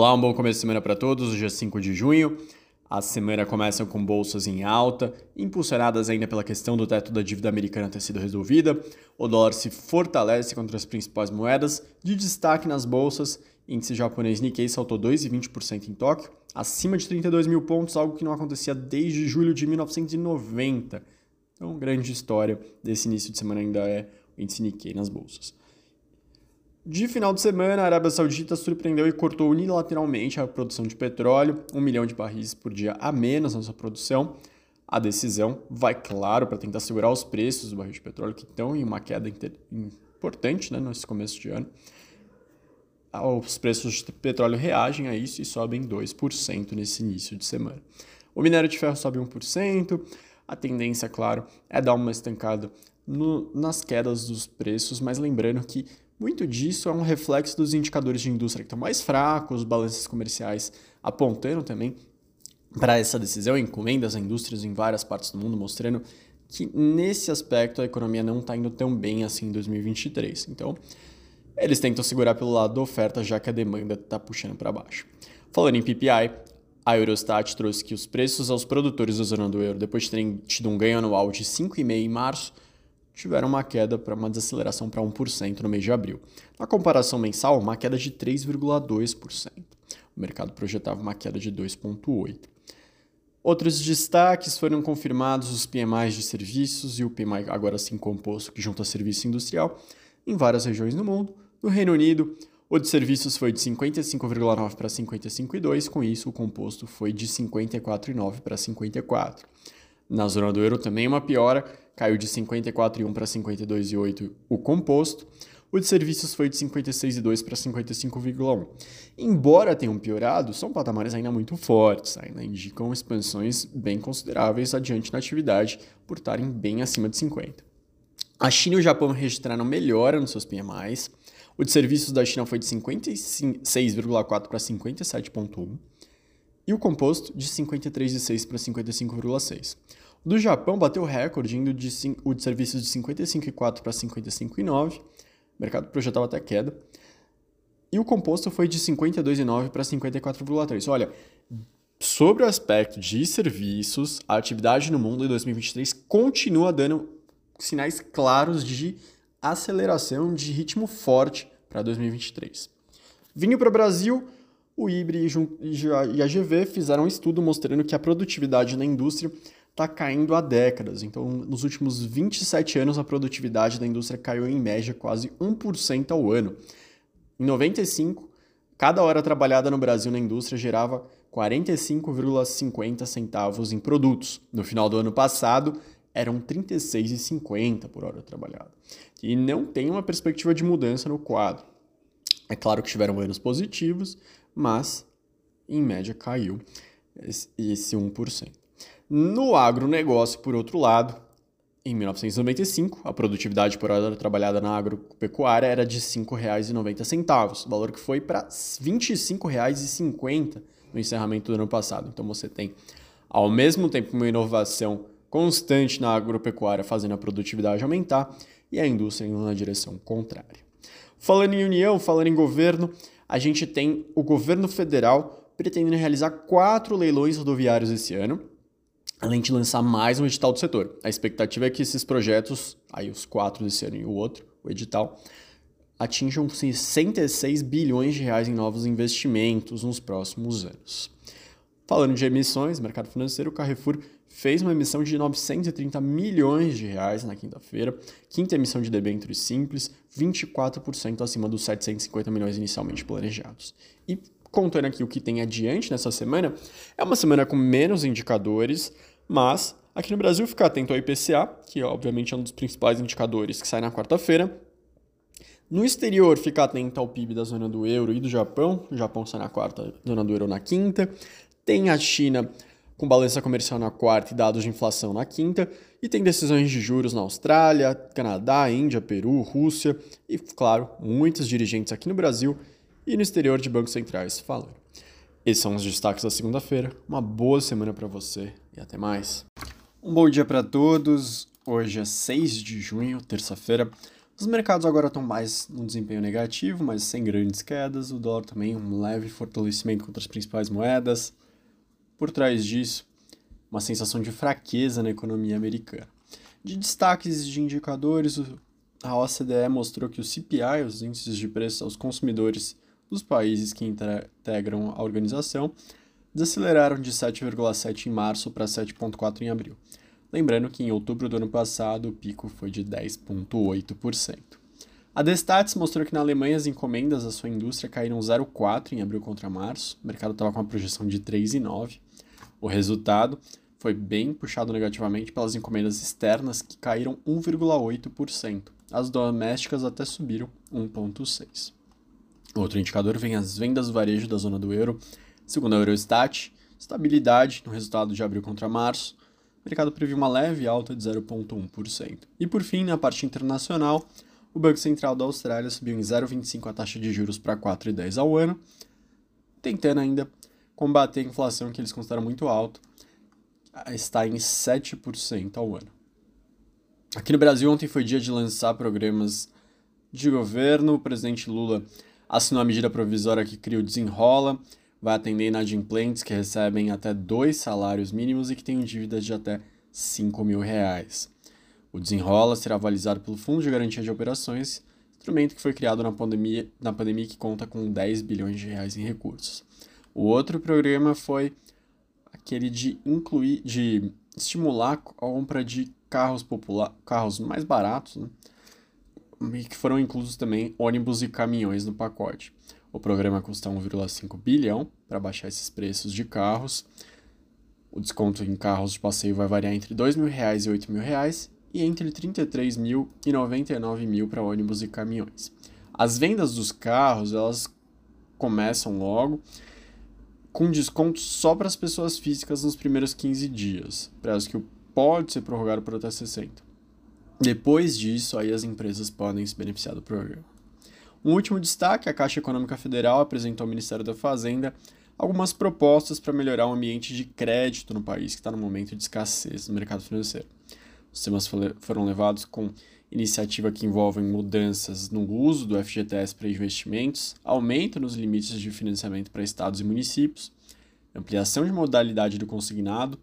Olá, um bom começo de semana para todos. Hoje é 5 de junho. A semana começa com bolsas em alta, impulsionadas ainda pela questão do teto da dívida americana ter sido resolvida. O dólar se fortalece contra as principais moedas. De destaque nas bolsas, índice japonês Nikkei saltou 2,20% em Tóquio, acima de 32 mil pontos, algo que não acontecia desde julho de 1990. Então, grande história desse início de semana ainda é o índice Nikkei nas bolsas. De final de semana, a Arábia Saudita surpreendeu e cortou unilateralmente a produção de petróleo, um milhão de barris por dia a menos na sua produção. A decisão vai, claro, para tentar segurar os preços do barril de petróleo, que estão em uma queda importante né, nesse começo de ano. Os preços de petróleo reagem a isso e sobem 2% nesse início de semana. O minério de ferro sobe 1%. A tendência, claro, é dar uma estancada no, nas quedas dos preços, mas lembrando que muito disso é um reflexo dos indicadores de indústria que estão mais fracos, os balanços comerciais apontando também para essa decisão, encomendas a indústrias em várias partes do mundo, mostrando que nesse aspecto a economia não está indo tão bem assim em 2023. Então, eles tentam segurar pelo lado da oferta, já que a demanda está puxando para baixo. Falando em PPI, a Eurostat trouxe que os preços aos produtores da zona do euro, depois de terem tido um ganho anual de 5,5% em março, tiveram uma queda para uma desaceleração para 1% no mês de abril. Na comparação mensal, uma queda de 3,2%. O mercado projetava uma queda de 2,8%. Outros destaques foram confirmados os PMIs de serviços e o PMI agora sim composto, que junta serviço industrial, em várias regiões do mundo. No Reino Unido, o de serviços foi de 55,9 para 55,2, com isso o composto foi de 54,9 para 54. Na zona do euro também uma piora, caiu de 54,1 para 52,8 o composto. O de serviços foi de 56,2 para 55,1. Embora tenham piorado, são patamares ainda muito fortes, ainda indicam expansões bem consideráveis adiante na atividade, por estarem bem acima de 50. A China e o Japão registraram melhora nos seus PMIs. O de serviços da China foi de 56,4 para 57,1 e o composto de 53,6 para 55,6. Do Japão bateu recorde, indo de, o de serviços de 55,4 para 55,9. O mercado projetava até queda. E o composto foi de 52,9 para 54,3. Olha, sobre o aspecto de serviços, a atividade no mundo em 2023 continua dando sinais claros de aceleração de ritmo forte para 2023. Vindo para o Brasil, o IBRE e a GV fizeram um estudo mostrando que a produtividade na indústria está caindo há décadas. Então, nos últimos 27 anos, a produtividade da indústria caiu em média quase 1% ao ano. Em 95, cada hora trabalhada no Brasil na indústria gerava 45,50 centavos em produtos. No final do ano passado, eram 36,50 por hora trabalhada. E não tem uma perspectiva de mudança no quadro. É claro que tiveram anos positivos, mas em média caiu esse 1%. No agronegócio, por outro lado, em 1995, a produtividade por hora trabalhada na agropecuária era de R$ 5,90, valor que foi para R$ 25,50 no encerramento do ano passado. Então você tem, ao mesmo tempo, uma inovação constante na agropecuária fazendo a produtividade aumentar e a indústria indo na direção contrária. Falando em união, falando em governo, a gente tem o governo federal pretendendo realizar quatro leilões rodoviários esse ano, além de lançar mais um edital do setor. A expectativa é que esses projetos, aí os quatro desse ano e o outro, o edital, atinjam 66 bilhões de reais em novos investimentos nos próximos anos. Falando de emissões, mercado financeiro, o Carrefour fez uma emissão de 930 milhões de reais na quinta-feira, quinta emissão de debêntures simples, 24% acima dos 750 milhões inicialmente planejados. E contando aqui o que tem adiante nessa semana, é uma semana com menos indicadores, mas aqui no Brasil ficar atento ao IPCA, que obviamente é um dos principais indicadores que sai na quarta-feira. No exterior, ficar atento ao PIB da zona do euro e do Japão. O Japão sai na quarta, zona do euro na quinta. Tem a China com balança comercial na quarta e dados de inflação na quinta. E tem decisões de juros na Austrália, Canadá, Índia, Peru, Rússia e, claro, muitos dirigentes aqui no Brasil e no exterior de bancos centrais falando. Esses são os destaques da segunda-feira. Uma boa semana para você e até mais. Um bom dia para todos. Hoje é 6 de junho, terça-feira. Os mercados agora estão mais num desempenho negativo, mas sem grandes quedas. O dólar também um leve fortalecimento contra as principais moedas. Por trás disso, uma sensação de fraqueza na economia americana. De destaques de indicadores, a OCDE mostrou que o CPI, os índices de preços aos consumidores dos países que integram a organização, desaceleraram de 7,7 em março para 7,4 em abril. Lembrando que em outubro do ano passado o pico foi de 10,8%. A Destats mostrou que na Alemanha as encomendas da sua indústria caíram 0,4 em abril contra março, o mercado estava com uma projeção de 3,9. O resultado foi bem puxado negativamente pelas encomendas externas, que caíram 1,8%. As domésticas até subiram 1,6%. Outro indicador vem as vendas do varejo da zona do euro. Segundo a Eurostat, estabilidade no resultado de abril contra março, o mercado previu uma leve alta de 0,1%. E por fim, na parte internacional, o Banco Central da Austrália subiu em 0,25 a taxa de juros para 4,10 ao ano, tentando ainda combater a inflação que eles consideram muito alta, está em 7% ao ano. Aqui no Brasil, ontem foi dia de lançar programas de governo. O presidente Lula assinou a medida provisória que cria o Desenrola, vai atender inadimplentes que recebem até dois salários mínimos e que têm dívidas de até 5 mil reais. O Desenrola será avalizado pelo Fundo de Garantia de Operações, instrumento que foi criado na pandemia, na pandemia que conta com 10 bilhões de reais em recursos. O outro programa foi aquele de incluir, de estimular a compra de carros popular, carros mais baratos, né? e que foram inclusos também ônibus e caminhões no pacote. O programa custa 1,5 bilhão para baixar esses preços de carros. O desconto em carros de passeio vai variar entre 2 mil reais e 8 mil reais e entre R$ 33 mil e R$ 99 mil para ônibus e caminhões. As vendas dos carros elas começam logo com desconto só para as pessoas físicas nos primeiros 15 dias, prazo que pode ser prorrogado por até 60. Depois disso, aí as empresas podem se beneficiar do programa. Um último destaque: a Caixa Econômica Federal apresentou ao Ministério da Fazenda algumas propostas para melhorar o ambiente de crédito no país, que está no momento de escassez no mercado financeiro. Os temas foram levados com iniciativa que envolvem mudanças no uso do FGTS para investimentos, aumento nos limites de financiamento para estados e municípios, ampliação de modalidade do consignado,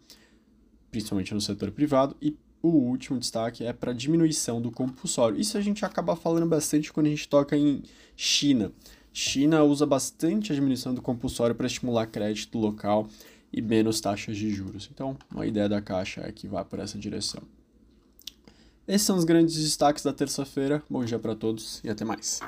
principalmente no setor privado, e o último destaque é para diminuição do compulsório. Isso a gente acaba falando bastante quando a gente toca em China. China usa bastante a diminuição do compulsório para estimular crédito local e menos taxas de juros. Então, uma ideia da Caixa é que vá por essa direção. Esses são os grandes destaques da terça-feira. Bom dia para todos e até mais.